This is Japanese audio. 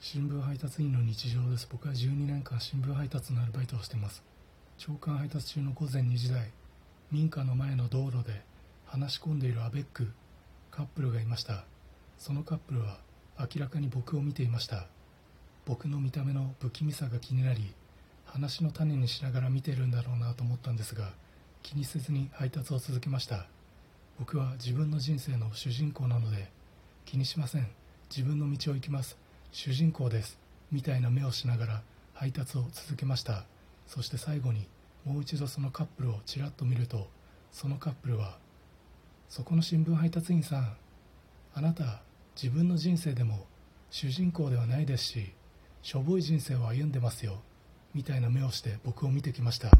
新聞配達員の日常です。僕は12年間新聞配達のアルバイトをしてます。朝刊配達中の午前2時台民家の前の道路で話し込んでいるアベックカップルがいました。そのカップルは明らかに僕を見ていました。僕の見た目の不気味さが気になり話の種にしながら見てるんだろうなと思ったんですが気にせずに配達を続けました。僕は自分の人生の主人公なので気にしません。自分の道を行きます。主人公ですみたいな目をしながら配達を続けました。そして最後にもう一度そのカップルをちらっと見るとそのカップルは「そこの新聞配達員さんあなた自分の人生でも主人公ではないですししょぼい人生を歩んでますよ」みたいな目をして僕を見てきました。